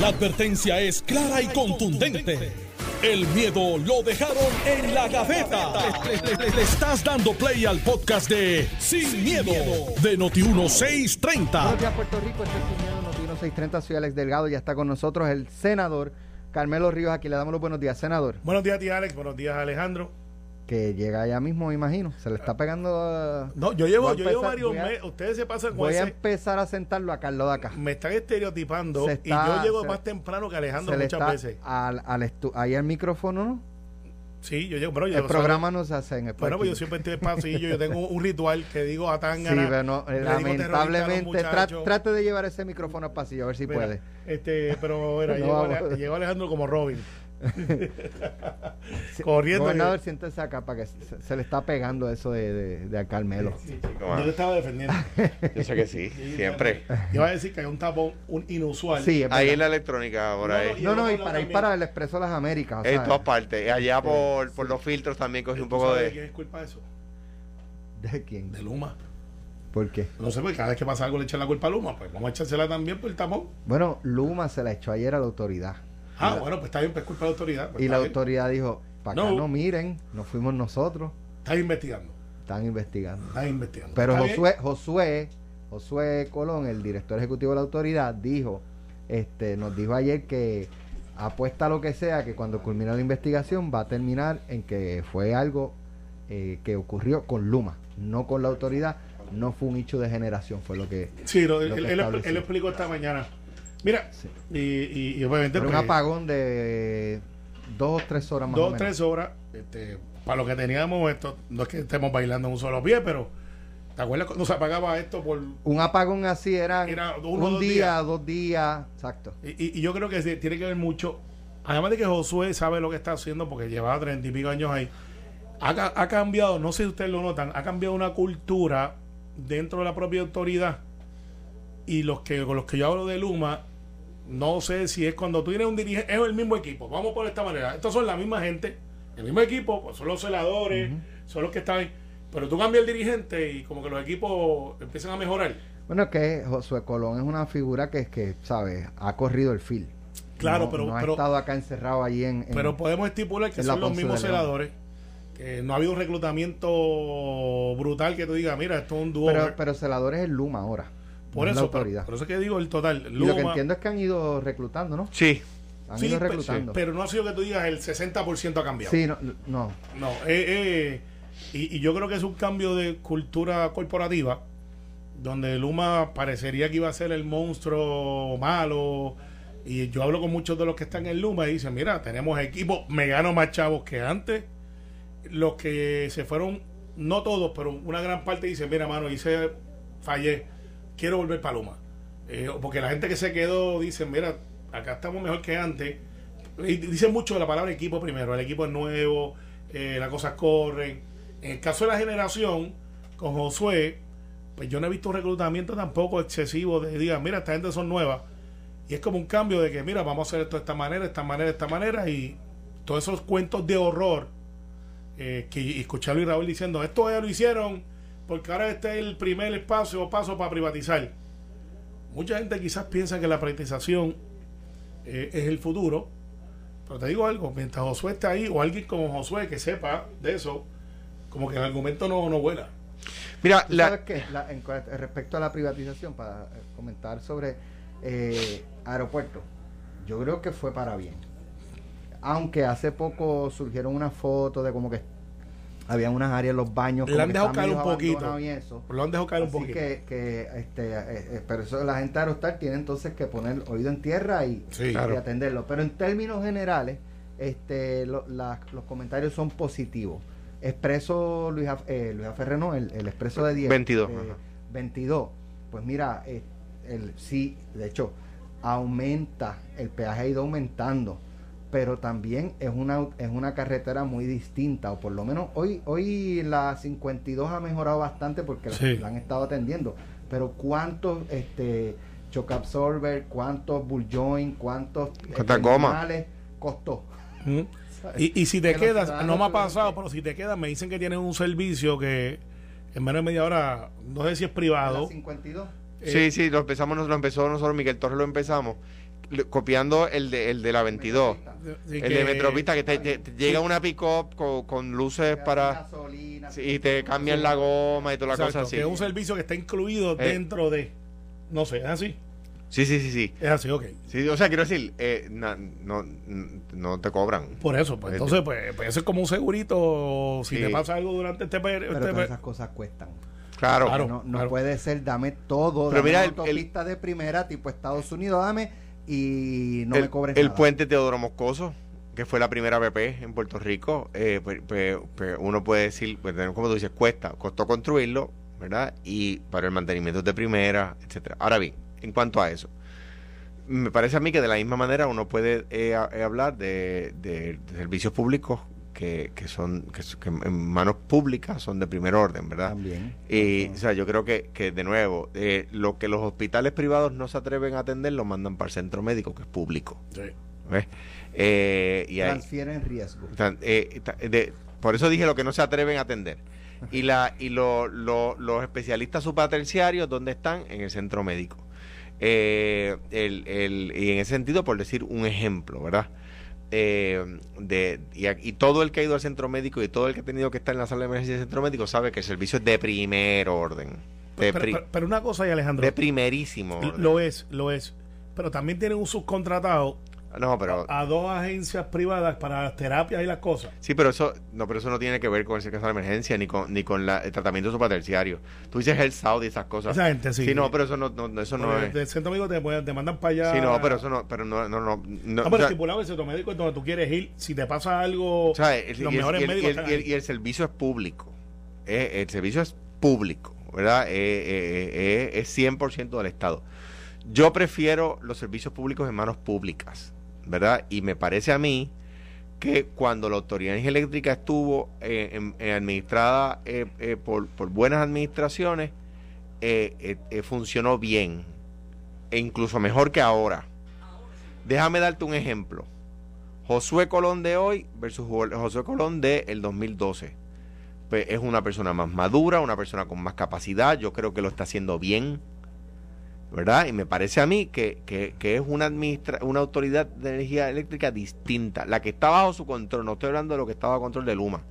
La advertencia es clara y contundente. El miedo lo dejaron en la gaveta. Le, le estás dando play al podcast de Sin, miedo, de Noti1630. Buenos días, Puerto Rico. Este es Sin Miedo, Noti 630. Soy Alex Delgado. Ya está con nosotros el senador Carmelo Ríos. Aquí le damos los buenos días, senador. Buenos días, tía Alex. Buenos días, Alejandro. Que llega ya mismo, me imagino. Se le está pegando. uh, No, yo llevo, yo llevo varios meses. Ustedes se pasan con Voy a empezar a sentarlo a Carlos de acá. Me están estereotipando y yo llego se- más temprano que Alejandro muchas está veces. al, al estu- ahí al micrófono, ¿no? Sí, yo llego, pero yo El llego- programa no se hace en el Bueno, pues yo siempre estoy yo tengo un ritual que digo a Sí, Tangana. pero no, lamentablemente tra- trate de llevar ese micrófono al pasillo, a ver si Mira, puede. Este, pero mira, No, llegó Alejandro como Robin. Corriendo Gobernador, que- siéntese acá para que se, se le está pegando eso de, de, de a Carmelo. Yo te estaba defendiendo. Yo sé que sí, siempre. Iba a decir que hay un tapón un inusual. Sí, Ahí en la electrónica, por No, ahí. No, no, y Yo para ir para el Expreso de las Américas. o En todas partes. Allá por, por los filtros también cogí un ¿Tú poco sabes de. quién es culpa de eso? ¿De quién? De Luma. ¿Por qué? No sé, porque cada vez que pasa algo le echan la culpa a Luma. Pues vamos a echársela también por el tapón. Bueno, Luma se la echó ayer a la autoridad. Ah, la- bueno, pues está bien, pues es culpa de la autoridad. pues y la bien. autoridad dijo, para No. no miren, no fuimos nosotros, Está investigando. están investigando. Está investigando. Pero Está bien. Josué, Josué, Josué Colón, el director ejecutivo de la autoridad, dijo, este, nos dijo ayer que apuesta a lo que sea que cuando culmine la investigación va a terminar en que fue algo eh, que ocurrió con Luma, no con la autoridad, no fue un hecho de generación, fue lo que... Sí, lo- lo él, que él, él explicó esta mañana. Mira, Sí. y, obviamente Pero un pues, apagón de dos o tres horas más o dos o tres horas, este, para lo que teníamos esto, no es que estemos bailando en un solo pie, pero ¿te acuerdas cuando se apagaba esto por Un apagón así era, Era uno o un dos día, días. dos días, exacto. Y, y- y yo creo que tiene que ver mucho. Además de que Josué sabe lo que está haciendo porque llevaba treinta y pico años ahí. Ha, ha cambiado, no sé si ustedes lo notan, ha cambiado una cultura dentro de la propia autoridad. Y los que con los que yo hablo de Luma, no sé si es cuando tú tienes un dirigente, es el mismo equipo. Vamos por esta manera. Estos son la misma gente, el mismo equipo, pues son los celadores, son los que están ahí. Pero tú cambias el dirigente y como que los equipos empiezan a mejorar. Bueno, que Josué Colón es una figura que, que ¿sabes? Ha corrido el fil. Claro, No- pero- No ha pero- estado acá encerrado allí en... en- Pero podemos estipular que son los mismos celadores. Que no ha habido un reclutamiento brutal que tú digas, mira, esto es un dúo. pero, pero celadores es Luma ahora. Por no es eso, la pero- autoridad. por eso que digo el total. y lo que entiendo es que han ido reclutando, ¿no? Sí. Han sí, ido reclutando. pero no ha sido que tú digas el 60% ha cambiado. Sí, no, no. No, eh, eh, y, y yo creo que es un cambio de cultura corporativa donde Luma parecería que iba a ser el monstruo malo. Y yo hablo con muchos de los que están en Luma y dicen, mira, tenemos equipos, me gano más chavos que antes. Los que se fueron, no todos, pero una gran parte dicen, mira, mano, hice, fallé, quiero volver para Luma. Eh, porque la gente que se quedó dice, mira, acá estamos mejor que antes. Y dicen mucho la palabra equipo primero, el equipo es nuevo, eh, las cosas corren. En el caso de la generación, con Josué, pues yo no he visto un reclutamiento tampoco excesivo de digan, mira, esta gente son nuevas. Y es como un cambio de que, mira, vamos a hacer esto de esta manera, de esta manera, de esta manera, y todos esos cuentos de horror eh, que escuché a Luis Raúl diciendo, esto ya lo hicieron porque ahora este es el primer espacio o paso para privatizar. Mucha gente quizás piensa que la privatización eh, es el futuro, pero te digo algo, mientras Josué esté ahí, o alguien como Josué que sepa de eso, como que el argumento no, no vuela. Mira, ¿Tú la, sabes qué? La- en cua- respecto a la privatización, para eh, comentar sobre eh, aeropuertos, yo creo que fue para bien. Aunque hace poco surgieron unas fotos de como que había unas áreas en los baños. Como han que dejado estaban caer un poquito. abandonados Y eso. Lo han dejado caer un Así poquito. que, que, este, eh, eh, pero eso la gente de Aerostar tiene entonces que poner oído en tierra y, Sí, y claro. atenderlo. Pero en términos generales, este, lo- la- los comentarios son positivos. Expreso Luis, eh, Luis Aferre, no, el, el expreso de 10. 22, eh, ajá. 22. Pues mira, eh, el, sí, de hecho, aumenta, el peaje ha ido aumentando, pero también es una, es una carretera muy distinta, o por lo menos hoy, hoy la 52 ha mejorado bastante porque la- Sí. la, han estado atendiendo, pero cuántos este, shock absorber, cuántos bull joint, cuántos ¿Cuántas gomas? terminales costó. Mm. Y, y si te Que quedas, no me ha pasado, que- pero si te quedas, me dicen que tienen un servicio que en menos de media hora, no sé si es La privado. 52. eh, sí, sí, lo empezamos, lo empezó nosotros, Miguel Torres lo empezamos. Copiando el de, el de la 22. Sí, El que- de Metropista, que te, te- te llega una pick-up con, con luces para... sí, y te cambian la goma y toda la Exacto, cosa así. que es un servicio que está incluido Eh. dentro de. No sé, ¿es así? Sí, sí, sí, sí. Es así, ok. Sí, o sea, quiero decir, eh, na- no, no te cobran. Por eso, pues entonces, pues, pues eso es como un segurito. Si Sí. te pasa algo durante este. per- Pero este todas esas cosas cuestan. Claro. Claro. no no puede ser, dame todo, Pero dame mira, el- el- autopista de primera, tipo Estados Unidos, dame y no el, me cobres el nada. puente Teodoro Moscoso, que fue la primera BP en Puerto Rico, eh, pues, pues- pues uno puede decir, pues, como tú dices, cuesta, costó construirlo, ¿verdad? Y para el mantenimiento de primera, etcétera. Ahora bien, en cuanto a eso, me parece a mí que de la misma manera uno puede eh, a- eh, hablar de, de- de servicios públicos que, que son que, en manos públicas son de primer orden, ¿verdad? También. Y, o sea, yo creo que, que de nuevo, eh, lo que los hospitales privados no se atreven a atender, lo mandan para el centro médico, que es público. Sí. ¿ves? Eh, y hay- Transfieren riesgo. tan- eh, de- por eso dije lo que no se atreven a atender. Y, la, y lo- lo- los especialistas supraterciarios, ¿dónde están? En el centro médico. Eh, el- el- y en ese sentido, por decir un ejemplo, ¿verdad? Eh, de, y, y todo el que ha ido al centro médico y todo el que ha tenido que estar en la sala de emergencia del centro médico sabe que el servicio es de primer orden. De, Pero, pri- pero- pero una cosa, y Alejandro, de primerísimo orden. lo es, lo es. Pero también tienen un subcontratado No, pero a dos agencias privadas para las terapias y las cosas. sí, pero eso no, pero eso no tiene que ver con el caso de emergencia ni con ni con la- el tratamiento supraterciario. Tú dices el Saudi y esas cosas. Esa gente, sí. no, pero eso no, no- eso no es. Del centro médico te, mandan para allá. Sí, no, pero eso no, pero no, no, no, no, No, o pero sea, estipulado el centro médico es donde tú quieres ir. Si te pasa algo, o sea, el- los y, mejores el- médicos y el- están y el- ahí. y el servicio es público. Eh, el servicio es público, ¿verdad? Eh, eh, eh, es 100% del Estado. Yo prefiero los servicios públicos en manos públicas, ¿verdad? Y me parece a mí que cuando la Autoridad Eléctrica estuvo eh, en- en administrada eh, eh, por, buenas administraciones, eh, eh, eh, funcionó bien, e incluso mejor que ahora. Déjame darte un ejemplo. Josué Colón de hoy versus Jo- Josué Colón de el 2012. Pues es una persona más madura, una persona con más capacidad, yo creo que lo está haciendo bien, ¿verdad? Y me parece a mí que, que- que es una, administra una autoridad de energía eléctrica distinta, la que está bajo su control, no estoy hablando de lo que está bajo control de Luma.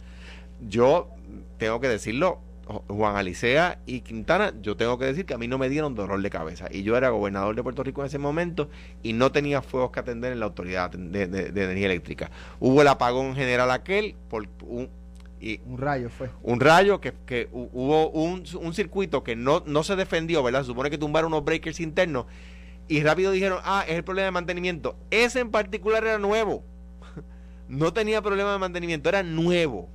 Yo tengo que decirlo, Juan Alicea y Quintana, yo tengo que decir que a mí no me dieron dolor de cabeza. Y yo era gobernador de Puerto Rico en ese momento y no tenía fuegos que atender en la autoridad de, de- de energía eléctrica. Hubo el apagón general aquel por un, y Un rayo fue. un rayo que, que hu- hubo un, un circuito que no, no se defendió, ¿verdad? Se supone que tumbaron unos breakers internos y rápido dijeron, ah, es el problema de mantenimiento. Ese en particular era nuevo. No tenía problema de mantenimiento, era nuevo.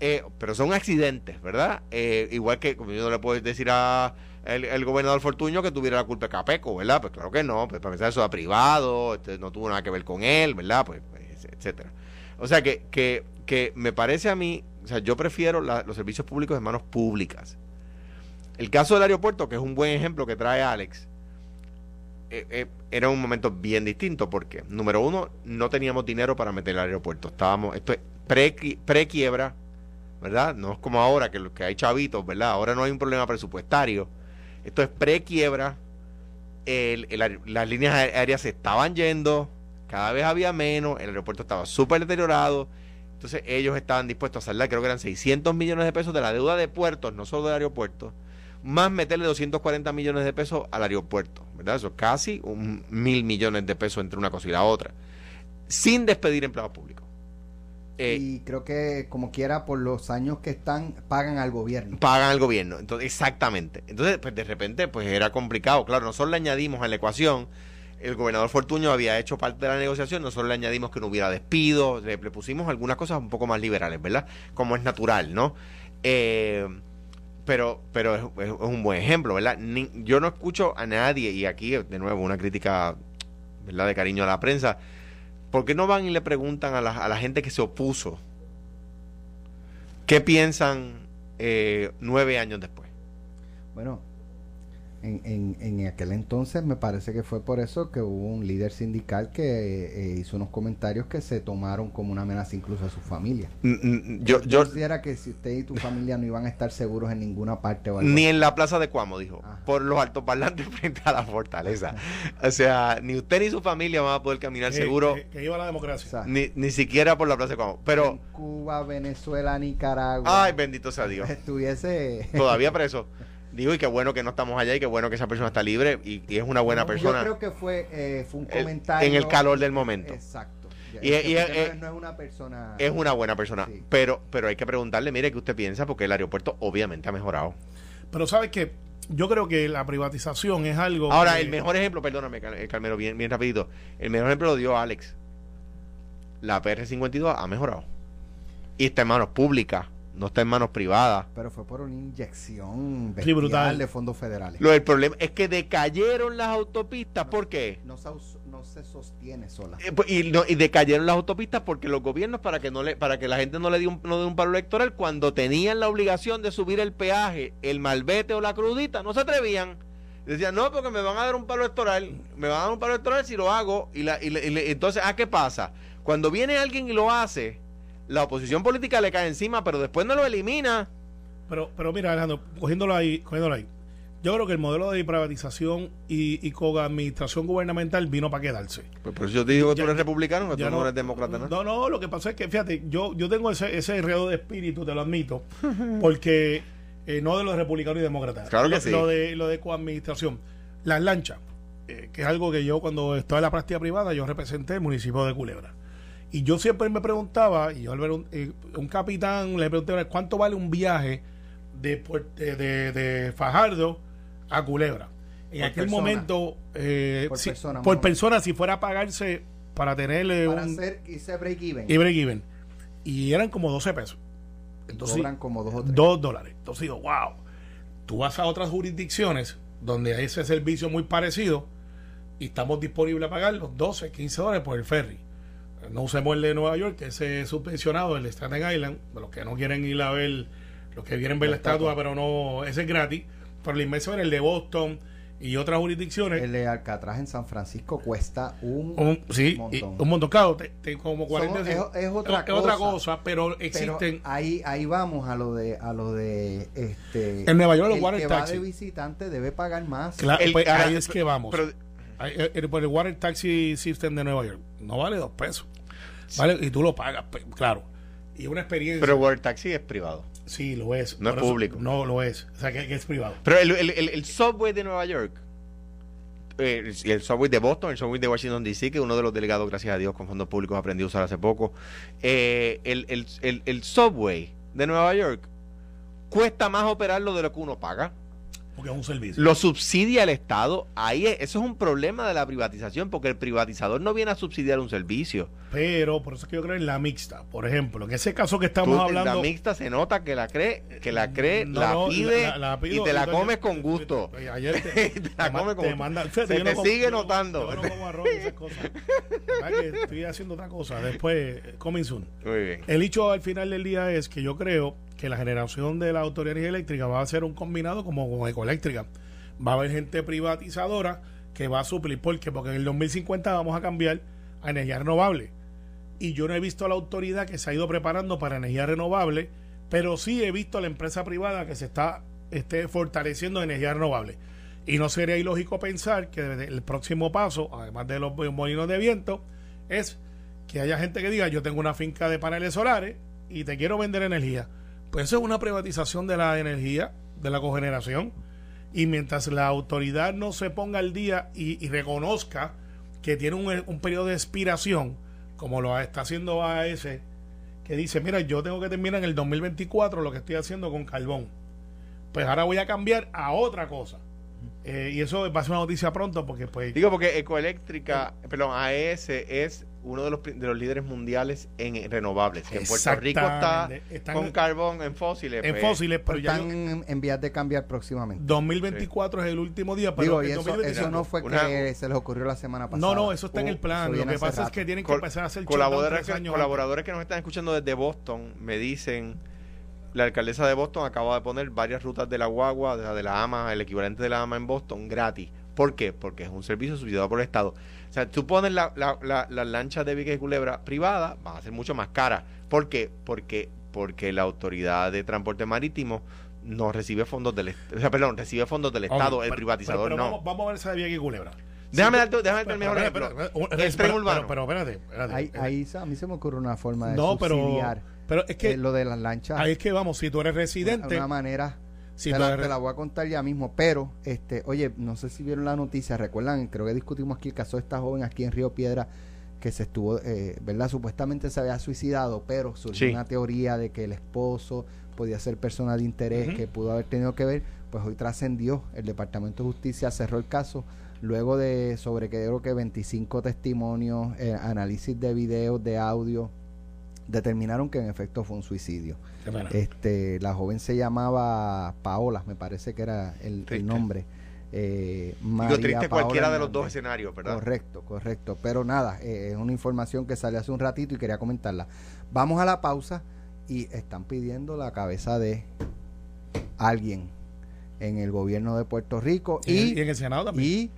Eh, pero son accidentes, ¿verdad? Eh, igual que, como yo no le puedo decir a el, el gobernador Fortuño que tuviera la culpa de Capeco, ¿verdad? Pues claro que no, pues para empezar eso era privado, este, no tuvo nada que ver con él, ¿verdad? Pues, pues, etcétera. O sea que, que, que me parece a mí, o sea, yo prefiero los servicios públicos en manos públicas. El caso del aeropuerto, que es un buen ejemplo que trae Alex, eh, eh, era un momento bien distinto porque, número uno, no teníamos dinero para meter el aeropuerto. Estábamos, esto es pre- pre-quiebra, ¿verdad? No es como ahora que, que hay chavitos, ¿verdad? Ahora no hay un problema presupuestario. Esto es pre-quiebra. Las líneas aé- aéreas se estaban yendo, cada vez había menos, el aeropuerto estaba súper deteriorado. Entonces ellos estaban dispuestos a saldar, creo que eran 600 millones de pesos de la deuda de puertos, no solo del aeropuerto, más meterle 240 millones de pesos al aeropuerto, ¿verdad? Eso es casi un mil millones de pesos entre una cosa y la otra, sin despedir empleados públicos. Eh, y creo que como quiera por los años que están pagan al gobierno. pagan al gobierno. Entonces, exactamente. Entonces, pues de repente, pues era complicado. Claro, nosotros le añadimos a la ecuación, el gobernador Fortuño había hecho parte de la negociación, nosotros le añadimos que no hubiera despido, le, pusimos algunas cosas un poco más liberales, ¿verdad? Como es natural, ¿no? Eh, pero pero es, un buen ejemplo, ¿verdad? Yo no escucho a nadie, y aquí de nuevo una crítica, ¿verdad? De cariño a la prensa, ¿por qué no van y le preguntan a la, a la gente que se opuso qué piensan eh, nueve años después? Bueno, En, en, en aquel entonces me parece que fue por eso que hubo un líder sindical que eh, hizo unos comentarios que se tomaron como una amenaza incluso a su familia. Mm, mm, Yo, yo, considera que si usted y tu familia no iban a estar seguros en ninguna parte o algo ni así. en la plaza de Cuamo, dijo, Ajá. por los altoparlantes frente a la fortaleza. O sea, ni usted ni su familia van a poder caminar Que- seguro, Que, que iba la democracia. O sea, ni, ni siquiera por la plaza de Cuamo. Pero, en Cuba, Venezuela, Nicaragua, ay, bendito sea Dios. estuviese Todavía preso. Digo, y qué bueno que no estamos allá y qué bueno que esa persona está libre y, y es una buena persona Yo creo que fue, eh, fue un El- comentario. en el calor del momento. Exacto. Y- no, no es una persona. Es una buena persona, Sí. pero pero hay que preguntarle, mire, ¿qué usted piensa? Porque el aeropuerto obviamente ha mejorado. Pero sabes que yo creo que la privatización es algo. Ahora, que- el mejor ejemplo, perdóname, eh, Carmelo, bien, bien rapidito. El mejor ejemplo lo dio Alex. La PR-52 ha mejorado. Y está en manos públicas, no está en manos privadas. Pero fue por una inyección Sí, brutal. de fondos federales. Lo del problema es que decayeron las autopistas. ¿Por qué? No se, no sostiene sola. Eh, pues, Y, no- y decayeron las autopistas porque los gobiernos para que no le para que la gente no le dé un, no dé un paro electoral cuando tenían la obligación de subir el peaje, el malvete o la crudita, no se atrevían. Decían, no, porque me van a dar un paro electoral, me van a dar un paro electoral si lo hago. Y, la, y, le- y le- entonces, ¿a qué pasa? Cuando viene alguien y lo hace, la oposición política le cae encima, pero después no lo elimina. Pero, pero mira, Alejandro, cogiéndolo ahí, cogiéndolo ahí. Yo creo que el modelo de privatización y, y con administración gubernamental vino para quedarse. Pues por eso yo te digo que Ya- tú eres republicano, que tú no, eres demócrata, ¿no? No, no, lo que pasa es que, fíjate, yo, yo tengo ese, ese enredo de espíritu, te lo admito, porque eh, no de los republicanos y demócratas. Claro que lo, sí. Lo de, lo de coadministración. Las lanchas, eh, que es algo que yo cuando estaba en la práctica privada, yo representé el municipio de Culebra. Y yo siempre me preguntaba, y yo al ver un, eh, un capitán, le pregunté, ¿cuánto vale un viaje de, de, de- Fajardo a Culebra? En Por aquel persona. momento, eh, Por si- persona, por si fuera a pagarse para tenerle Para un hacer ese break even. y break even. Y eran como 12 pesos. Entonces, cobran como dos o tres. 2 dólares. Entonces digo, wow. Tú vas a otras jurisdicciones donde hay ese servicio muy parecido y estamos disponibles a pagar los 12, 15 dólares por el ferry. No usemos el de Nueva York, que ese es subvencionado, el de Staten Island, los que no quieren ir a ver, los que quieren ver la, La estatua. estatua, pero no, ese es gratis. Pero la inmensa era el de Boston y otras jurisdicciones. El de Alcatraz en San Francisco cuesta un, Un, sí, y montón. un montón. Claro, te- te- como 40 es- es otra es otra cosa. pero Pero existen. ahí ahí vamos a lo de a lo de este En Nueva York, los el water que va taxi. de visitante debe pagar más Claro, El- pues, ahí es que vamos. pero- Ahí, el, el- por el Water Taxi System de Nueva York no vale dos pesos. Vale, y tú lo pagas, claro. Y una experiencia. Pero World Taxi es privado. sí, lo es. No es eso- público. No lo es. O sea, que, que es privado. Pero el, el, el- el subway de Nueva York, eh, el subway de Boston, el subway de Washington DC, que uno de los delegados, gracias a Dios, con fondos públicos aprendió a usar hace poco, eh, el, el, el, el subway de Nueva York cuesta más operarlo de lo que uno paga. Porque es un servicio. Lo subsidia el Estado. Ahí es- eso es un problema de la privatización, porque el privatizador no viene a subsidiar un servicio. Pero por eso es que yo creo en la mixta. Por ejemplo, en ese caso que estamos Tú, hablando. La mixta se nota que la cree, que la cree, No, la, no, pide la- la pido, y te la comes con gusto. Ayer te, Te la comes con te gusto. manda- Se no te como- sigue notando. Yo no como arroz esas cosas. Que estoy haciendo otra cosa. Después, eh, coming soon. Muy bien. El hecho al final del día es que yo creo que la generación de la Autoridad de Energía Eléctrica va a ser un combinado como con Ecoeléctrica. Va a haber gente privatizadora que va a suplir. ¿Por qué? Porque en el 2050 vamos a cambiar a energía renovable. Y yo no he visto a la autoridad que se ha ido preparando para energía renovable, pero sí he visto a la empresa privada que se está esté fortaleciendo en energía renovable. Y no sería ilógico pensar que el próximo paso, además de los molinos de viento, es que haya gente que diga, yo tengo una finca de paneles solares y te quiero vender energía. Pues eso es una privatización de la energía, de la cogeneración. Y mientras la autoridad no se ponga al día y, reconozca que tiene un, un periodo de expiración, como lo está haciendo AES, que dice, mira, yo tengo que terminar en el 2024 lo que estoy haciendo con carbón. Pues ahora voy a cambiar a otra cosa. Eh, y eso va a ser una noticia pronto porque pues... Digo porque Ecoeléctrica, perdón, AES es uno de los, de los líderes mundiales en renovables. En Puerto Rico está. Están con carbón en fósiles. en pues, fósiles, pero ya están en, en vías de cambiar próximamente 2024 es el último día, pero digo y eso, 2025 eso no fue Una- que se les ocurrió la semana pasada No, no, eso está en Uh, el plan. eso Lo que pasa es que tienen que Col- empezar a hacer colaboradores, tres que, años colaboradores que nos están escuchando desde Boston me dicen la alcaldesa de Boston acaba de poner varias rutas de la guagua, de la, de la AMA, el equivalente de la AMA en Boston, gratis. ¿Por qué? Porque es un servicio subsidiado por el Estado. O sea, tú pones la, la, la, las lanchas de Vieques y Culebra privada, van a ser mucho más caras. ¿Por qué? Porque, porque la autoridad de transporte marítimo no recibe fondos del o sea, perdón, recibe fondos del Estado, el pero- privatizador pero- pero no. Vamos, vamos a ver esa de Vieques y Culebra. Déjame Sí, darte, déjame darte pero- el mejor pero- ejemplo. pero- pero- el tren pero- urbano. Pero, pero espérate, espérate. Ahí, ahí a mí se me ocurre una forma de no, pero, subsidiar pero es que eh, lo de las lanchas. ahí es que vamos, si tú eres de residente, una manera si te, la, te la voy a contar ya mismo, pero este, oye, no sé si vieron la noticia, recuerdan, creo que discutimos aquí el caso de esta joven aquí en Río Piedra que se estuvo, eh, ¿verdad? Supuestamente se había suicidado, pero surgió Sí. una teoría de que el esposo podía ser persona de interés que pudo haber tenido que ver, pues hoy trascendió, el Departamento de Justicia cerró el caso luego de sobre que creo que 25 testimonios, eh, análisis de videos, de audio, determinaron que en efecto fue un suicidio. Este, la joven se llamaba Paola, me parece que era el, nombre. Eh, Digo, triste Paola cualquiera de los dos escenarios, ¿verdad? Correcto, correcto. Pero nada, eh, es una información que salió hace un ratito y quería comentarla. Vamos a la pausa y están pidiendo la cabeza de alguien en el gobierno de Puerto Rico y, y, y en el Senado también.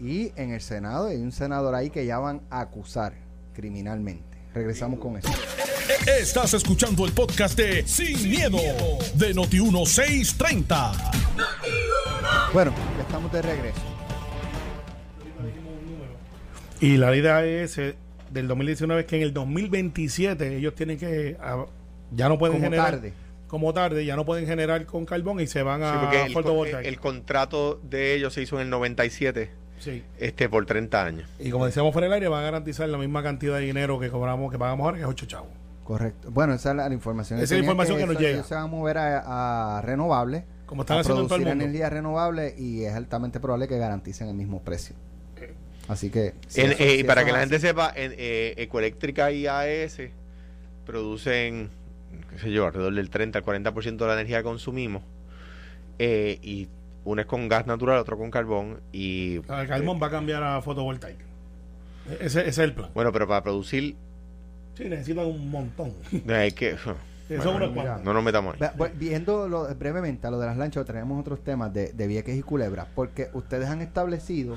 y, y en el Senado hay un senador ahí que ya van a acusar criminalmente. Regresamos con eso. Estás escuchando el podcast de Sin, miedo, de Noti1630. Bueno, ya estamos de regreso. Y la idea es eh, del 2019 es que en el 2027 ellos tienen que ah, ya no pueden Como generar tarde. como tarde, ya no pueden generar con carbón y se van Sí, a porque el, fotovoltaica. el contrato de ellos se hizo en el 97 Sí. este por 30 años. Y como decíamos fuera del aire, van a garantizar la misma cantidad de dinero que cobramos, que pagamos ahora, que es 8 chavos. Correcto. Bueno, esa es la, la información. Esa es la información que nos eso- llega. Ellos se van a mover a, a renovables, Como están a haciendo en todo el mundo. energía renovable y es altamente probable que garanticen el mismo precio. Así que... si En- eso- eh, si para que la gente sepa, en, eh, Ecoeléctrica y AES producen, qué sé yo, alrededor del 30 al 40% de la energía que consumimos. eh, y uno es con gas natural, otro con carbón. Y El carbón va a cambiar a fotovoltaica. E-, Ese, ese es el plan. bueno, pero para producir Sí, necesitan un montón. hay que. Eso Bueno, mira. No nos metamos ahí. Ve- ve- Viendo lo- brevemente a lo de las lanchas, tenemos otros temas de, de Vieques y Culebra, porque ustedes han establecido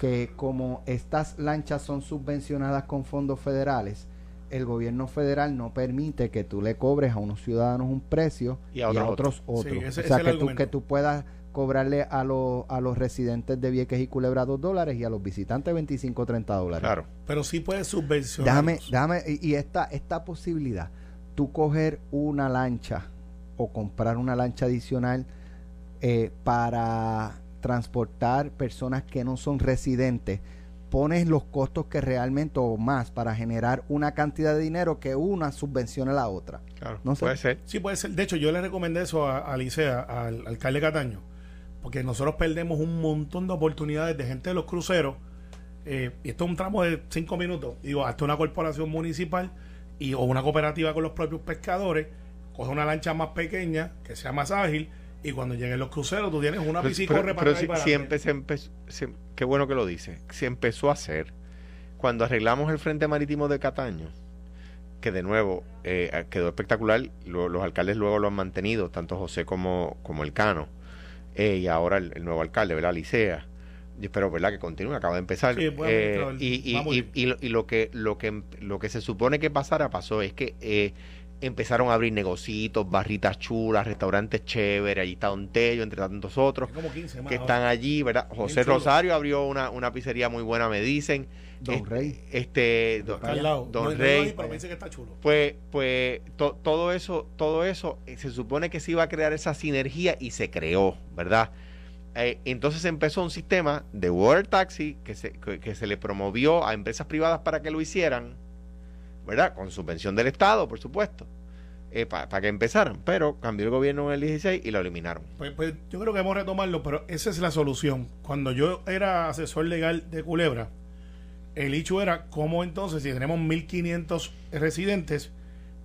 que como estas lanchas son subvencionadas con fondos federales, el gobierno federal no permite que tú le cobres a unos ciudadanos un precio Y a otros otros otros. Sí, ese- o sea, que tú, que tú puedas cobrarle a, los a los residentes de Vieques y Culebra dos dólares y a los visitantes 25 o 30 dólares. Claro. Pero sí puede subvencionar. Déjame, déjame, y, y esta, esta posibilidad, tú coger una lancha o comprar una lancha adicional eh, para transportar personas que no son residentes, pones los costos que realmente o más para generar una cantidad de dinero que una subvencione a la otra. Claro, No sé. puede ser. Sí, puede ser. De hecho, yo le recomendé eso a, a Licea, al alcalde Cataño, porque nosotros perdemos un montón de oportunidades de gente de los cruceros. eh, y esto es un tramo de cinco minutos. Digo, hasta una corporación municipal y o una cooperativa con los propios pescadores, coge una lancha más pequeña, que sea más ágil, y cuando lleguen los cruceros, tú tienes una Pero, piscicorre pero- pero si- empezó, qué bueno que lo dice, se empezó a hacer cuando arreglamos el frente marítimo de Cataño, que de nuevo eh, quedó espectacular, lo- los alcaldes luego lo han mantenido, tanto José como, como el Cano, eh, y ahora el, el nuevo alcalde, ¿verdad? Licea. Yo espero, ¿verdad? Que continúe, acaba de empezar. Sí, Eh, y lo, y lo que lo que lo que se supone que pasara pasó es que eh, empezaron a abrir negocitos, barritas chulas, restaurantes chéveres, allí está Don Tello, entre tantos otros Hay como 15 más que ahora. están allí, ¿verdad? José chulo. Rosario abrió una, una pizzería muy buena, me dicen. Don Este- Rey. Este, don, Está al lado. Don No, no, Rey. pero me dice que está chulo. Pues, pues to- todo eso, todo eso, eh, se supone que se iba a crear esa sinergia y se creó, ¿verdad? Eh, entonces empezó un sistema de water taxi que se, que, que se le promovió a empresas privadas para que lo hicieran, ¿verdad? Con subvención del Estado, por supuesto, para que empezaran. Pero cambió el gobierno en el 16 y lo eliminaron. Pues, pues yo creo que debemos retomarlo, pero esa es la solución. Cuando yo era asesor legal de Culebra, el hecho era cómo entonces, si tenemos 1.500 residentes,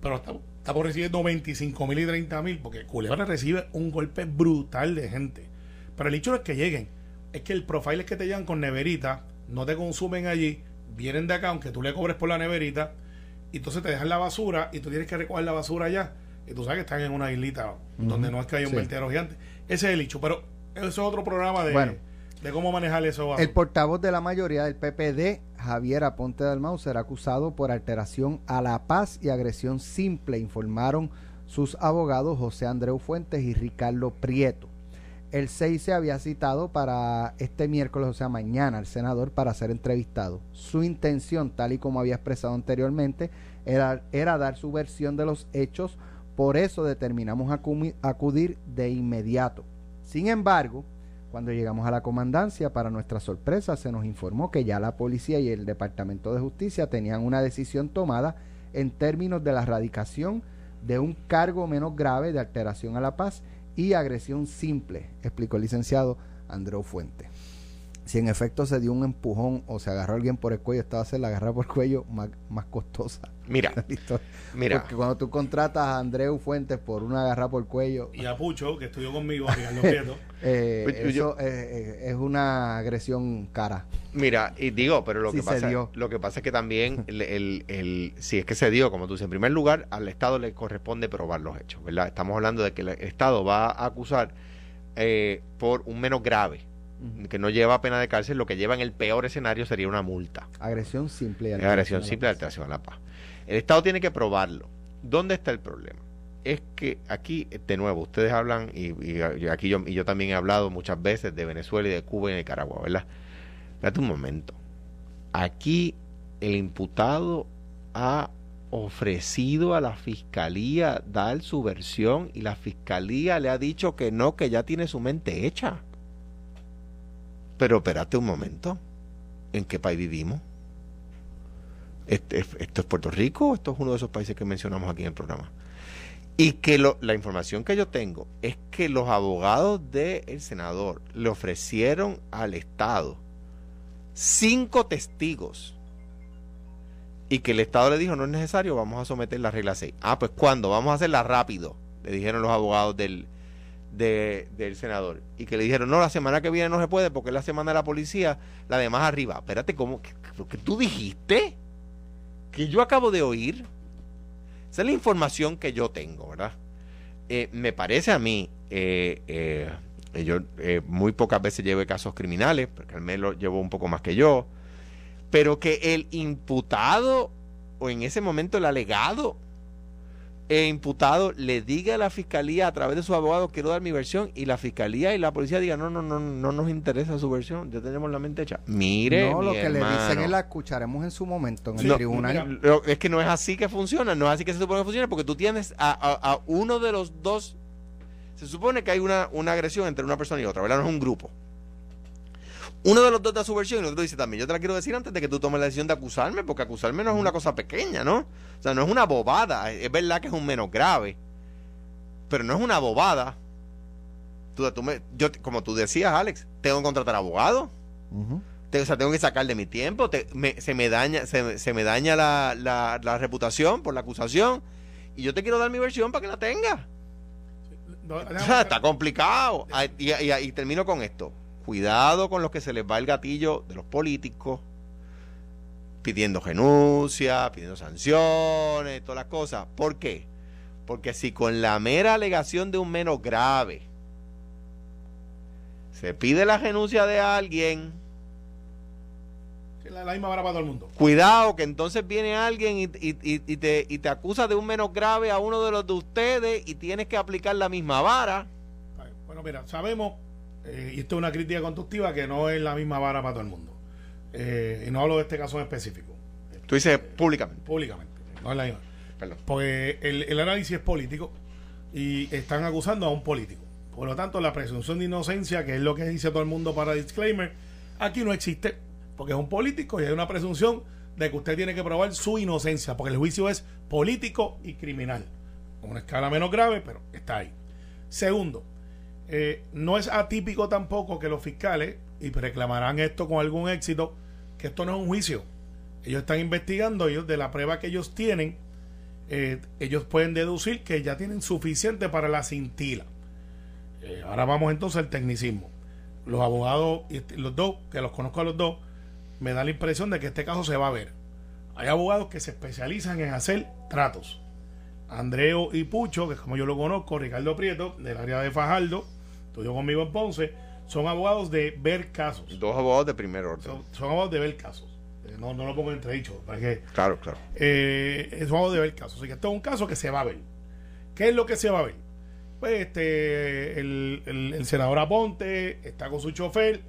pero estamos, estamos recibiendo 25.000 y 30.000, porque Culebra recibe un golpe brutal de gente. Pero el hecho no es que lleguen, es que el profile es que te llegan con neverita, no te consumen allí, vienen de acá, aunque tú le cobres por la neverita, y entonces te dejan la basura y tú tienes que recoger la basura allá. y tú sabes que están en una islita donde no es que haya un Sí. vertedero gigante. Ese es el hecho, pero eso es otro programa de, Bueno. de cómo manejar eso. El portavoz de la mayoría del PPD, Javier Aponte Dalmau, será acusado por alteración a la paz y agresión simple, informaron sus abogados José Andreu Fuentes y Ricardo Prieto. El 6 se había citado para este miércoles, o sea, mañana, al senador para ser entrevistado. Su intención, tal y como había expresado anteriormente, era, era dar su versión de los hechos, por eso determinamos acudir de inmediato. Sin embargo, cuando llegamos a la comandancia, para nuestra sorpresa, se nos informó que ya la policía y el Departamento de Justicia tenían una decisión tomada en términos de la erradicación de un cargo menos grave de alteración a la paz y agresión simple, explicó el licenciado Andreu Fuente. Si en efecto se dio un empujón o se agarró a alguien por el cuello, esta va a ser la agarra por el cuello más, más costosa. Mira, mira. Porque cuando tú contratas a Andreu Fuentes por una agarra por el cuello, Y a Pucho, que estudió conmigo, a Ricardo Prieto. eh, yo- eso eh, eh, es una agresión cara. Mira, y digo, pero lo Sí que pasa dio. lo que pasa es que también el, el- el- si es que se dio, como tú dices, en primer lugar, al Estado le corresponde probar los hechos, ¿verdad? Estamos hablando de que el Estado va a acusar eh, por un menos grave, que no lleva pena de cárcel, lo que lleva en el peor escenario sería una multa. Agresión simple. y alteración agresión simple paz. alteración a la paz. El Estado tiene que probarlo. ¿Dónde está el problema? Es que aquí, de nuevo, ustedes hablan, y, y aquí yo, y yo también he hablado muchas veces de Venezuela y de Cuba y de Nicaragua, ¿verdad? Espérate un momento. Aquí el imputado ha ofrecido a la fiscalía dar su versión y la fiscalía le ha dicho que no, que ya tiene su mente hecha. Pero espérate un momento. ¿En qué país vivimos? ¿Esto es Puerto Rico esto es uno de esos países que mencionamos aquí en el programa? Y que lo- la información que yo tengo es que los abogados del senador le ofrecieron al Estado cinco testigos y que el Estado le dijo no es necesario, vamos a someter la regla 6. Ah, pues ¿cuándo? Vamos a hacerla rápido, le dijeron los abogados del, de- del senador. Y que le dijeron, no, la semana que viene no se puede porque es la semana de la policía, la de más arriba. Espérate, ¿cómo? ¿Qué, qué tú dijiste? Que yo acabo de oír. Esa es la información que yo tengo, ¿verdad? Eh, me parece a mí, eh, eh, yo eh, muy pocas veces llevé casos criminales, porque al menos llevó un poco más que yo, pero que el imputado, o en ese momento el alegado, e imputado le diga a la fiscalía a través de su abogado quiero dar mi versión y la fiscalía y la policía digan no no no no nos interesa su versión ya tenemos la mente hecha mire no, lo que le dicen es la escucharemos en su momento en el No, tribunal. mira, es que no es así que funciona, no es así que se supone que funciona, porque tú tienes a, a- a uno de los dos. Se supone que hay una, una agresión entre una persona y otra, ¿verdad? No es un grupo. Uno de los dos da su versión y el otro dice también, yo te la quiero decir antes de que tú tomes la decisión de acusarme, porque acusarme no es una cosa pequeña, ¿no? O sea, no es una bobada, es verdad que es un menos grave, pero no es una bobada. Tú, tú me- yo, como tú decías, Alex, tengo que contratar abogado. Te- o sea, tengo que sacar de mi tiempo, te- me- se me daña, se, me- se me daña la, la- la reputación por la acusación y yo te quiero dar mi versión para que la tenga. No, O sea, está complicado. Ay, Y, y- y termino con esto. Cuidado con los que se les va el gatillo de los políticos, pidiendo renuncia, pidiendo sanciones, todas las cosas. ¿Por qué? Porque si con la mera alegación de un menos grave se pide la renuncia de alguien, la, la misma vara para todo el mundo. Cuidado, que entonces viene alguien y, y- y- y te, y te acusa de un menos grave a uno de los de ustedes y tienes que aplicar la misma vara. Bueno, mira, sabemos, eh, y esto es una crítica constructiva, que no es la misma vara para todo el mundo. Eh, y no hablo de este caso en específico, Tú dices públicamente. públicamente. No es la misma. Perdón. Porque el, el análisis es político y están acusando a un político. Por lo tanto, la presunción de inocencia, que es lo que dice todo el mundo para disclaimer, aquí no existe, porque es un político y hay una presunción de que usted tiene que probar su inocencia, porque el juicio es político y criminal. Con una escala menos grave, pero está ahí. Segundo, eh, no es atípico tampoco que los fiscales, y reclamarán esto con algún éxito, que esto no es un juicio. Ellos están investigando, ellos de la prueba que ellos tienen, eh, ellos pueden deducir que ya tienen suficiente para la cintila. Eh, ahora vamos entonces al tecnicismo. Los abogados, este- los dos, que los conozco a los dos, me da la impresión de que este caso se va a ver. Hay abogados que se especializan en hacer tratos. Andreo y Pucho, que es como yo lo conozco, Ricardo Prieto, del área de Fajardo, estudió conmigo en Ponce, son abogados de ver casos. Dos abogados de primer orden. Son, son abogados de ver casos. Eh, No, no lo pongo entredicho, para que Claro, claro. eh, es vamos de ver casos. Así que esto es un caso que se va a ver. ¿Qué es lo que se va a ver? Pues este, el, el- el senador Aponte está con su chofer,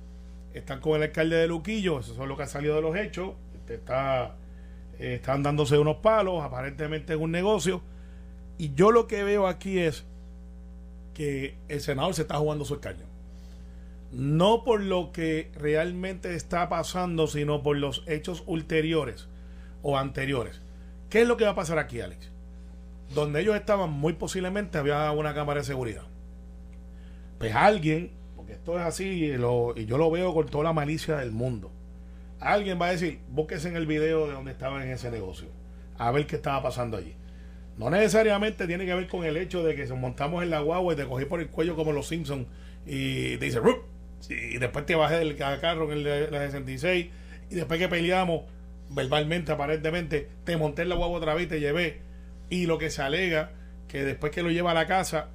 están con el alcalde de Luquillo, eso es lo que ha salido de los hechos. Este, está, eh, están dándose unos palos, aparentemente es un negocio. Y yo lo que veo aquí es que el senador se está jugando su escaño. No por lo que realmente está pasando, sino por los hechos ulteriores o anteriores. ¿Qué es lo que va a pasar aquí, Alex? Donde ellos estaban, muy posiblemente había una cámara de seguridad. Pues alguien, porque esto es así y, yo lo veo con toda la malicia del mundo. Alguien va a decir, búsquese en el video de donde estaban en ese negocio, a ver qué estaba pasando allí. No necesariamente tiene que ver con el hecho de que se montamos en la guagua y te cogí por el cuello como los Simpsons y te dice, y después te bajé del ca- carro en el de la 66 y después que peleamos verbalmente aparentemente te monté en la guagua otra vez y te llevé. Y lo que se alega que después que lo lleva a la casa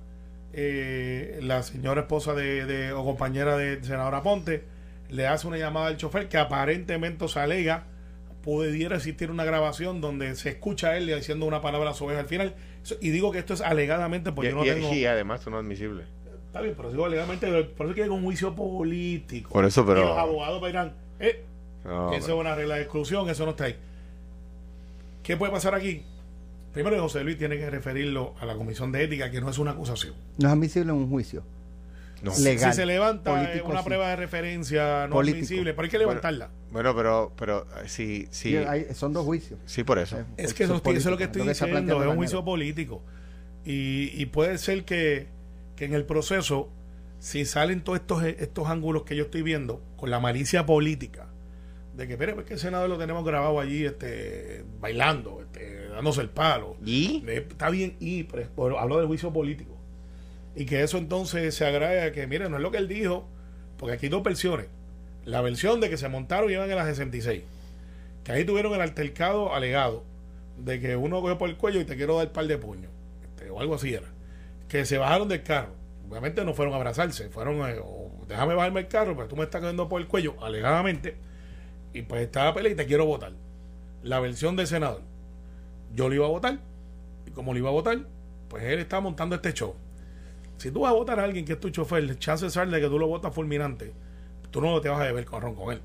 eh, la señora esposa de, de- o compañera del senador Aponte le hace una llamada al chofer que aparentemente se alega pudiera existir una grabación donde se escucha a él diciendo una palabra a su vez al final y digo que esto es alegadamente porque y, yo no y- tengo y además eso no es admisible. Está bien, pero digo alegadamente, por eso que hay un juicio político. Por eso, pero- Y los abogados dirán, eh, No, eso es una regla de exclusión, eso no está ahí. ¿Qué puede pasar aquí? Primero, José Luis tiene que referirlo a la Comisión de Ética, que no es una acusación. No es admisible en un juicio. No. Le- Legal. Si se levanta eh, Político, una sí. prueba de referencia no Político. admisible, pero hay que levantarla. Bueno, pero, pero eh, sí, sí, Y hay- son dos juicios. sí, por eso. Es que eso, eso es lo que estoy ha diciendo, es un juicio político. Y, y puede ser que, que en el proceso, si salen todos estos, estos ángulos que yo estoy viendo, con la malicia política, de que, espere, pues que el senador lo tenemos grabado allí este, bailando, este, dándose el palo. ¿Y? Eh, Está bien, y pero, pero hablo del juicio político. Y que eso entonces se agrega a que, mire, no es lo que él dijo, porque aquí dos versiones. La versión de que se montaron y iban en la 66, que ahí tuvieron el altercado alegado de que uno cogió por el cuello y te quiero dar par de puños, este, o algo así era. Que se bajaron del carro. Obviamente no fueron a abrazarse, fueron, eh, déjame bajarme el carro, pero tú me estás cogiendo por el cuello, alegadamente, y pues estaba la pelea y te quiero votar. La versión del senador. Yo lo iba a votar, y como lo iba a votar, pues él está montando este show. Si tú vas a votar a alguien que es tu chofer, el chance es de que tú lo votas fulminante, tú no te vas a beber con con él.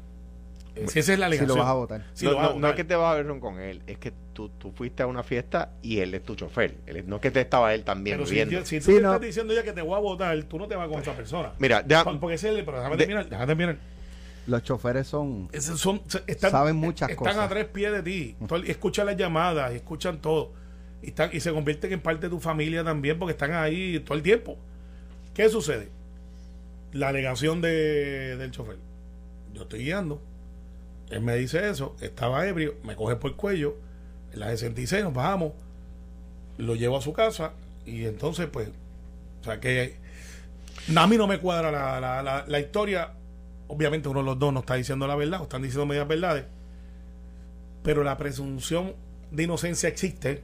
Eh, Si esa es la Si alegación. lo vas a votar. Si no, lo vas a no- no votar. es que te vas a ver con él, es que tú, tú fuiste a una fiesta y él es tu chofer. Él es- no es que te estaba él también Pero si, viendo. yo- si tú Sí, me no. estás diciendo ya que te voy a votar, tú no te vas con esa persona. Mira, ya- Por- Porque ese es el- pero déjame de- terminar, déjame terminar. Los choferes son. Están, Saben muchas están cosas. a tres pies de ti. Escuchan las llamadas, escuchan todo. Y, están, y se convierten en parte de tu familia también porque están ahí todo el tiempo. ¿Qué sucede? La alegación de, del chofer. Yo estoy guiando. Él me dice eso. Estaba ebrio. Me coge por el cuello. En la 66 nos bajamos. Lo llevo a su casa. Y entonces, pues. O sea que. A mí no me cuadra la, la, la, la historia. Obviamente uno de los dos no está diciendo la verdad, o están diciendo medias verdades. Pero la presunción de inocencia existe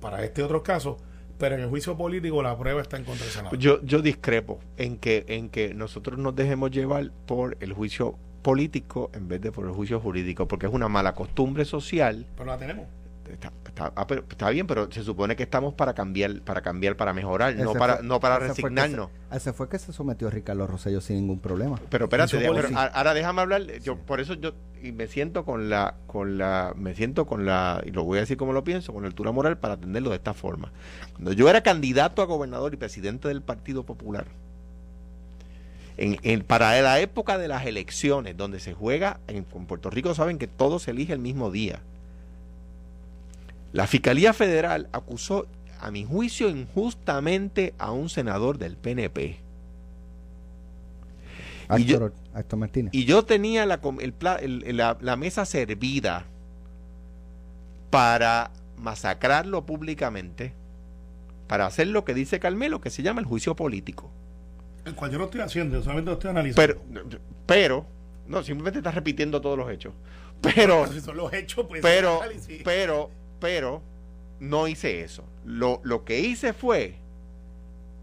para este otro caso, pero en el juicio político la prueba está en contra del Senado. Yo, yo discrepo en que, en que nosotros nos dejemos llevar por el juicio político en vez de por el juicio jurídico, porque es una mala costumbre social. pero la tenemos. Está, está- ah, pero está bien, pero se supone que estamos para cambiar, para cambiar, para mejorar, no para, fue- no para fue resignarnos. se- ese fue que se sometió Ricardo Rosselló sin ningún problema. Pero espérate, pero ahora déjame hablar. Yo por eso yo y me siento con la, con la, me siento con la y lo voy a decir como lo pienso, con la altura moral para atenderlo de esta forma. Cuando yo era candidato a gobernador y presidente del Partido Popular, en, en- para la época de las elecciones, donde se juega en, en Puerto Rico, saben que todo se elige el mismo día. La Fiscalía Federal acusó, a mi juicio, injustamente a un senador del PNP. Y yo- Martínez. Y yo tenía la, com- el pla- el- la, la mesa servida para masacrarlo públicamente, para hacer lo que dice Carmelo, que se llama el juicio político. El cual yo no estoy haciendo, yo solamente lo estoy analizando. Pero, pero, no, simplemente estás repitiendo todos los hechos. Pero, si son los hechos, pues pero, análisis. pero, pero, no hice eso. Lo, lo que hice fue,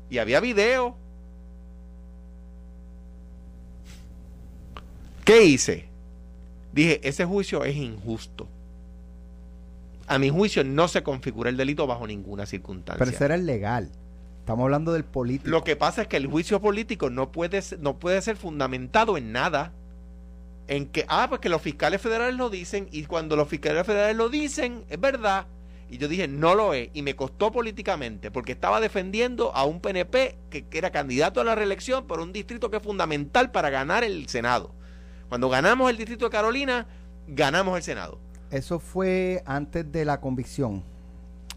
y había video, ¿qué hice? Dije, ese juicio es injusto. A mi juicio no se configura el delito bajo ninguna circunstancia. Pero ese era el legal. Estamos hablando del político. Lo que pasa es que el juicio político no puede, no puede ser fundamentado en nada. En que, ah, pues que los fiscales federales lo dicen y cuando los fiscales federales lo dicen, es verdad. Y yo dije, no lo es. Y me costó políticamente porque estaba defendiendo a un PNP que, que era candidato a la reelección por un distrito que es fundamental para ganar el Senado. Cuando ganamos el distrito de Carolina, ganamos el Senado. Eso fue antes de la convicción.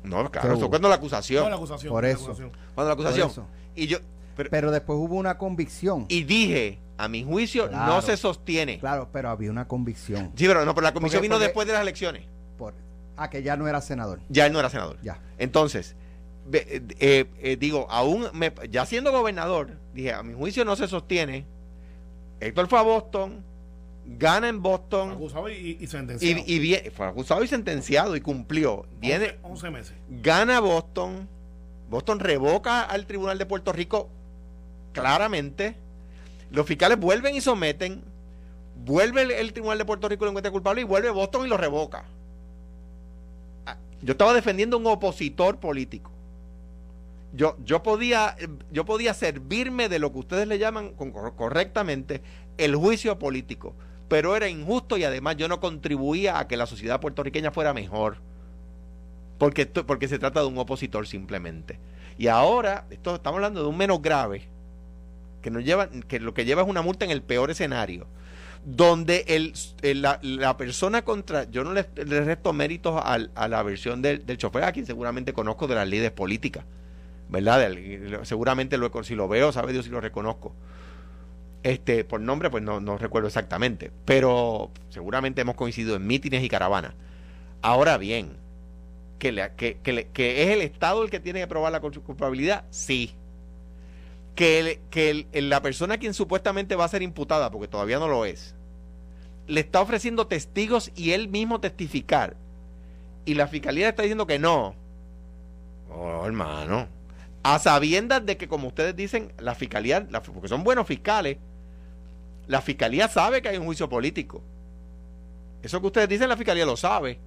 No, ¿Qué claro, eso hubo? cuando la No, acusación. la acusación. Por la eso. acusación. Cuando la acusación. Por eso. Y yo, pero- Pero después hubo una convicción. y dije, a mi juicio, no se sostiene. Claro, pero había una convicción. Sí, pero no, pero la comisión Porque- vino porque- después de las elecciones. Por, ah, que ya no era senador. Ya él no era senador. Ya. Entonces, eh, eh, eh, digo, aún me- ya siendo gobernador, dije, a mi juicio no se sostiene. Héctor fue a Boston, gana en Boston Acusado y, sentenciado. y fue acusado y sentenciado y cumplió. Viene, 11, 11 meses. gana Boston, Boston revoca al Tribunal de Puerto Rico claramente, los fiscales vuelven y someten, vuelve el, Tribunal de Puerto Rico y lo encuentra culpable y vuelve Boston y lo revoca. Ah, Yo estaba defendiendo a un opositor político. Yo, yo, podía, yo podía servirme de lo que ustedes le llaman correctamente el juicio político, pero era injusto y además yo no contribuía a que la sociedad puertorriqueña fuera mejor porque, porque se trata de un opositor simplemente. Y ahora, estamos hablando de un menos grave, que, nos lleva, que lo que lleva es una multa en el peor escenario, donde el, la, la persona contra, yo no le, resto méritos al- a la versión del, del chofer, a quien seguramente conozco de las leyes políticas, ¿verdad? Seguramente lo, si lo veo, sabe Dios si lo reconozco. Este, por nombre, pues no, no recuerdo exactamente, pero seguramente hemos coincidido en mítines y caravanas. Ahora bien, que, le- que, que le- que es el Estado el que tiene que probar la cul- culpabilidad, sí. Que, el- que el- la persona a quien supuestamente va a ser imputada, porque todavía no lo es, le está ofreciendo testigos y él mismo testificar, y la fiscalía le está diciendo que no. Oh, hermano. A sabiendas de que, como ustedes dicen, la fiscalía, la- porque son buenos fiscales, la fiscalía sabe que hay un juicio político. Eso que ustedes dicen, la fiscalía lo sabe.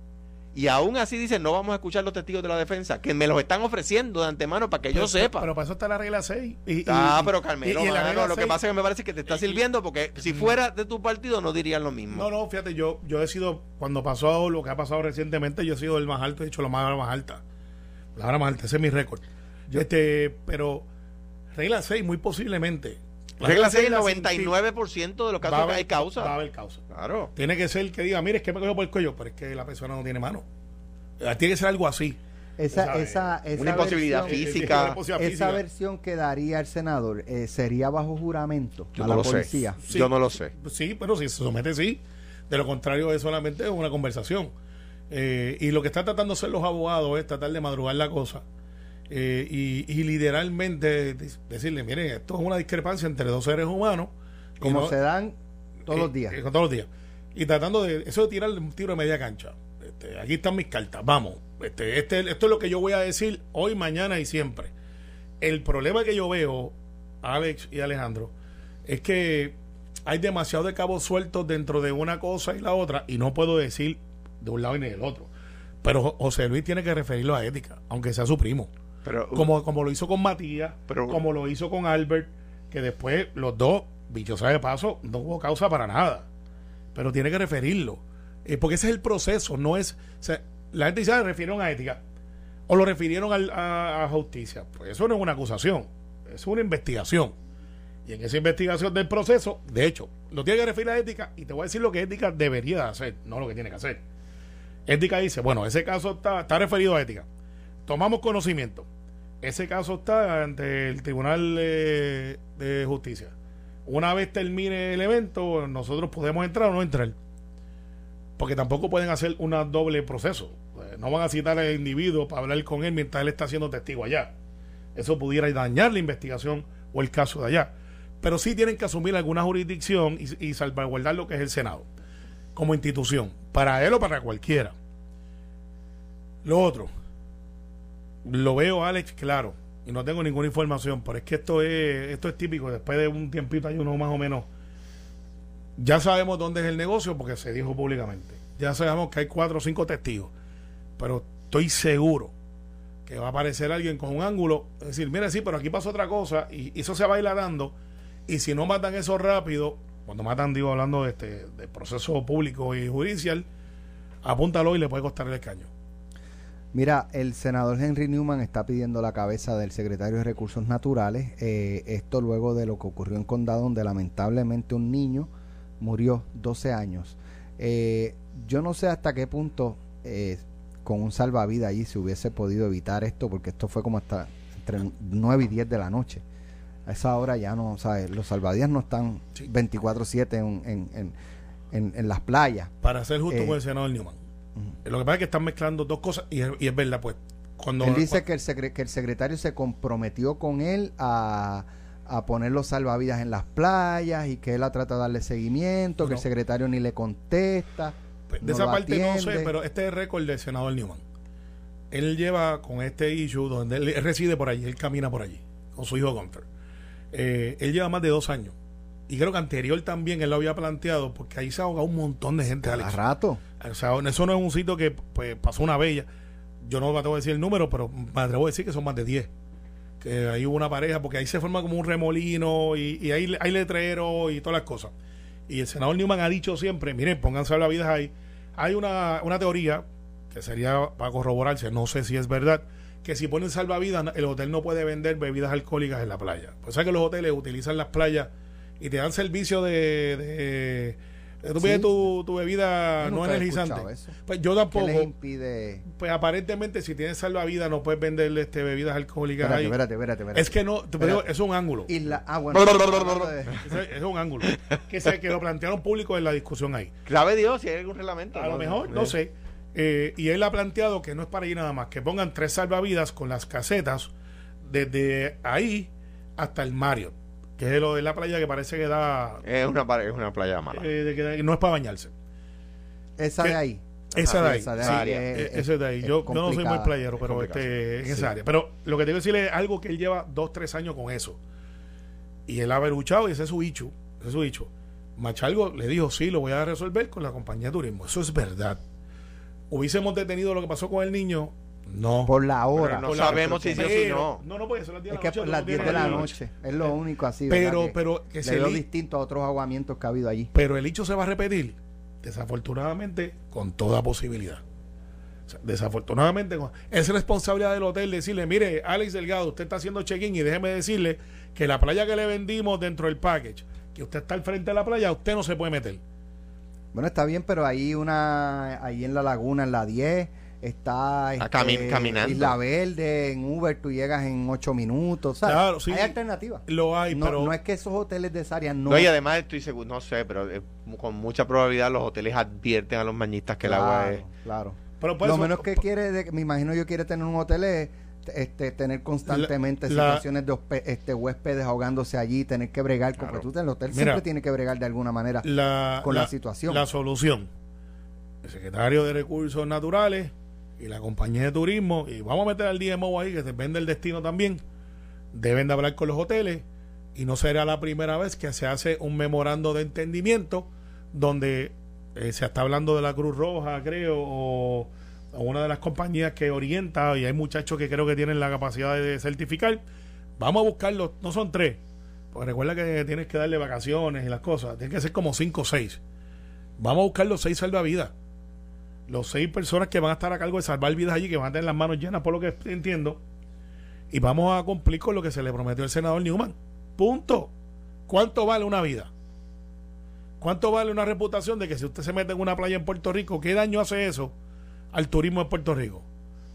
Y aún así dicen, no vamos a escuchar los testigos de la defensa, que me los están ofreciendo de antemano para que yo sepa. Pero para eso está la regla 6. Y, ah, y- pero Carmelo, y- mano, lo que 6 pasa es que me parece que te está sirviendo porque si fuera de tu partido no dirían lo mismo. No, no, fíjate, yo, yo he sido, cuando pasó lo que ha pasado recientemente, yo he sido el más alto, he hecho la más, más alta. La hora más alta, ese es mi récord. este, pero regla 6, muy posiblemente. La Regla 6, la 99% de los va a casos haber- hay causa. Va a haber causa. Claro. Tiene que ser que diga, mire, es que me cogió por el cuello, pero es que la persona no tiene mano. Eh, Tiene que ser algo así. Esa, esa, esa Una imposibilidad versión- física. Esa versión que daría el senador eh, sería bajo juramento Yo a no la lo sé. policía. Sí. Yo no lo sé. Sí, pero si se somete, sí. De lo contrario, es solamente una conversación. Eh, y lo que están tratando de hacer los abogados es tratar de madrugar la cosa. Eh, y, y literalmente de- decirle, miren, esto es una discrepancia entre dos seres humanos. Como no- se dan todos eh, los días. eh, todos los días. Y tratando de, eso de tirar un tiro de media cancha. Este, aquí están mis cartas, vamos. Este, este, esto es lo que yo voy a decir hoy, mañana y siempre. El problema que yo veo, Alex y Alejandro, es que hay demasiado de cabos sueltos dentro de una cosa y la otra, y no puedo decir de un lado ni del otro. Pero Jo- José Luis tiene que referirlo a ética, aunque sea su primo. Pero, Como, como lo hizo con Matías, Pero- como lo hizo con Albert, que después los dos, sabe de paso, no hubo causa para nada. Pero tiene que referirlo. Eh, porque ese es el proceso, no es. o sea, la gente dice, ah, refirieron a ética. O lo refirieron al- a, a justicia. Pues eso no es una acusación, es una investigación. Y en esa investigación del proceso, de hecho, lo tiene que referir a ética y te voy a decir lo que ética debería de hacer, no lo que tiene que hacer. Ética dice, bueno, ese caso está, está referido a ética. Tomamos conocimiento. Ese caso está ante el Tribunal de Justicia. Una vez termine el evento, nosotros podemos entrar o no entrar. Porque tampoco pueden hacer un doble proceso. Eh, No van a citar al individuo para hablar con él mientras él está siendo testigo allá. Eso pudiera dañar la investigación o el caso de allá. Pero sí tienen que asumir alguna jurisdicción y, y salvaguardar lo que es el Senado como institución, para él o para cualquiera. Lo otro, Lo veo, Alex, claro. Y no tengo ninguna información, pero es que esto es, esto es típico. Después de un tiempito hay uno más o menos. Ya sabemos dónde es el negocio porque se dijo públicamente. Ya sabemos que hay cuatro o cinco testigos. Pero estoy seguro que va a aparecer alguien con un ángulo. Es decir, mira, sí, pero aquí pasó otra cosa. Y eso se va a. Y si no matan eso rápido, cuando matan, digo, hablando de, este, de proceso público y judicial, apúntalo y le puede costar el escaño. Mira, el senador Henry Newman está pidiendo la cabeza del secretario de Recursos Naturales. Eh, esto luego de lo que ocurrió en Condado, donde lamentablemente un niño murió 12 años. Eh, yo no sé hasta qué punto eh, con un salvavidas allí se hubiese podido evitar esto, porque esto fue como hasta entre 9 y 10 de la noche. A esa hora ya no, ¿sabes? Los salvavidas no están 24-7 en, en, en, en, las playas. Para ser justo con el senador Newman lo que pasa es que están mezclando dos cosas y es, verdad, pues. Cuando, él dice que, el que el secretario se comprometió con él a, poner los salvavidas en las playas y que él ha tratado de darle seguimiento, que el secretario ni le contesta. Pues, de esa parte no sé, pero este es el récord del senador Newman. Él lleva con este issue donde él, reside por allí, él camina por allí con su hijo Gunther. Eh, él lleva más de dos años y creo que anterior también él lo había planteado, porque ahí se ha ahogado un montón de gente. Alex. rato. O sea, eso no es un sitio que pues, pasó una bella. Yo no me atrevo a decir el número, pero me atrevo a decir que son más de 10. Que ahí hubo una pareja, porque ahí se forma como un remolino y, y hay, hay letreros y todas las cosas. Y el senador Newman ha dicho siempre: miren, pónganse la vida ahí. Hay una, una teoría que sería para corroborarse, no sé si es verdad, que si ponen salvavidas, el hotel no puede vender bebidas alcohólicas en la playa. Pues sabes que los hoteles utilizan las playas y te dan servicio de, de tú pides tu, tu, bebida no energizante. Pues yo tampoco. ¿Qué impide? Pues aparentemente si tienes salvavidas no puedes venderle este bebidas alcohólicas espérate, ahí. Espérate, espérate, espérate. Es que no, te digo, es un ángulo. Y la, ah, bueno. es, un ángulo. Que, se, que lo plantearon público en la discusión ahí. Clave Dios si hay algún reglamento. A lo mejor, no sé. Eh, y él ha planteado que no es para ir nada más, que pongan tres salvavidas con las casetas desde ahí hasta el Marriott que es lo de la playa que parece que da. Es una, es una playa mala. Eh, no es para bañarse. Esa de ahí. Esa de ahí. Esa de ahí. esa de ahí. Yo, no soy muy playero, pero este, en esa área. Pero lo que tengo que decirle es algo que él lleva dos, tres años con eso. Y él ha luchado y ese es su bicho. Ese es su bicho. Machalgo le dijo, sí, lo voy a resolver con la compañía de turismo. Eso es verdad. Hubiésemos detenido lo que pasó con el niño, no. Por la hora. no sabemos si sí o si no. No, no puede ser las 10 de la noche. Es que las 10 de la noche. Es lo único así. Pero, pero que se distinto a otros aguamientos que ha habido allí. Pero el hecho se va a repetir, desafortunadamente, con toda posibilidad. desafortunadamente, es responsabilidad del hotel decirle, mire, Alex Delgado, usted está haciendo check-in y déjeme decirle que la playa que le vendimos dentro del package, que usted está al frente de la playa, usted no se puede meter. Bueno, está bien, pero ahí una, ahí en la laguna, en la 10 está este, caminando. Isla Verde, en Uber tú llegas en ocho minutos. Claro, sí. Hay alternativas. Lo hay, no, pero. No es que esos hoteles de esa área no. No, y además estoy seguro, no sé, pero eh, con mucha probabilidad los hoteles advierten a los bañistas que el agua es. Claro. Pero Lo menos que quiere, me imagino yo quiere tener un hotel es este, tener constantemente situaciones de este, huéspedes ahogándose allí, tener que bregar, porque tú el hotel siempre tiene que bregar de alguna manera con la situación. La solución. El secretario de Recursos Naturales y la compañía de turismo, y vamos a meter al DMO ahí, que depende del destino también, deben de hablar con los hoteles y no será la primera vez que se hace un memorando de entendimiento donde eh, se está hablando de la Cruz Roja, creo, o, una de las compañías que orienta, y hay muchachos que creo que tienen la capacidad de certificar. Vamos a buscarlos, no son tres, porque recuerda que tienes que darle vacaciones y las cosas, tiene que ser como cinco o seis. Vamos a buscar los seis salvavidas los seis personas que van a estar a cargo de salvar vidas allí, que van a tener las manos llenas, por lo que entiendo, y vamos a cumplir con lo que se le prometió al senador Newman. Punto. ¿Cuánto vale una vida? ¿Cuánto vale una reputación de que si usted se mete en una playa en Puerto Rico, qué daño hace eso al turismo en Puerto Rico?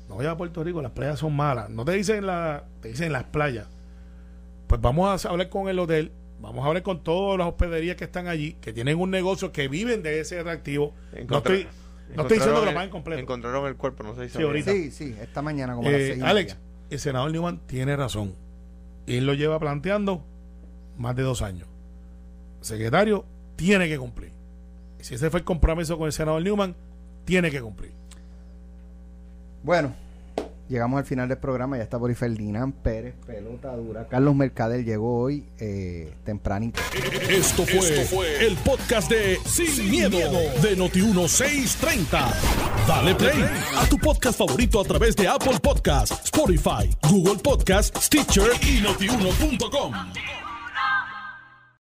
No vaya a Puerto Rico, las playas son malas. No te dicen, la, te dicen las playas. Pues vamos a hablar con el hotel, vamos a hablar con todas las hospederías que están allí, que tienen un negocio, que viven de ese atractivo. No estoy, no estoy diciendo que lo en completo. Encontraron el cuerpo, no sé si sí, ahorita. sí, sí, esta mañana como eh, Alex, el senador Newman tiene razón. Y él lo lleva planteando más de dos años. El secretario tiene que cumplir. si ese fue el compromiso con el senador Newman, tiene que cumplir. Bueno, llegamos al final del programa. Ya está por ahí Ferdinand Pérez, pelota dura. Carlos Mercader llegó hoy eh, tempranito. Esto fue, el podcast de Sin, miedo, de Noti1630. Dale play a tu podcast favorito a través de Apple Podcasts, Spotify, Google Podcasts, Stitcher y notiuno.com.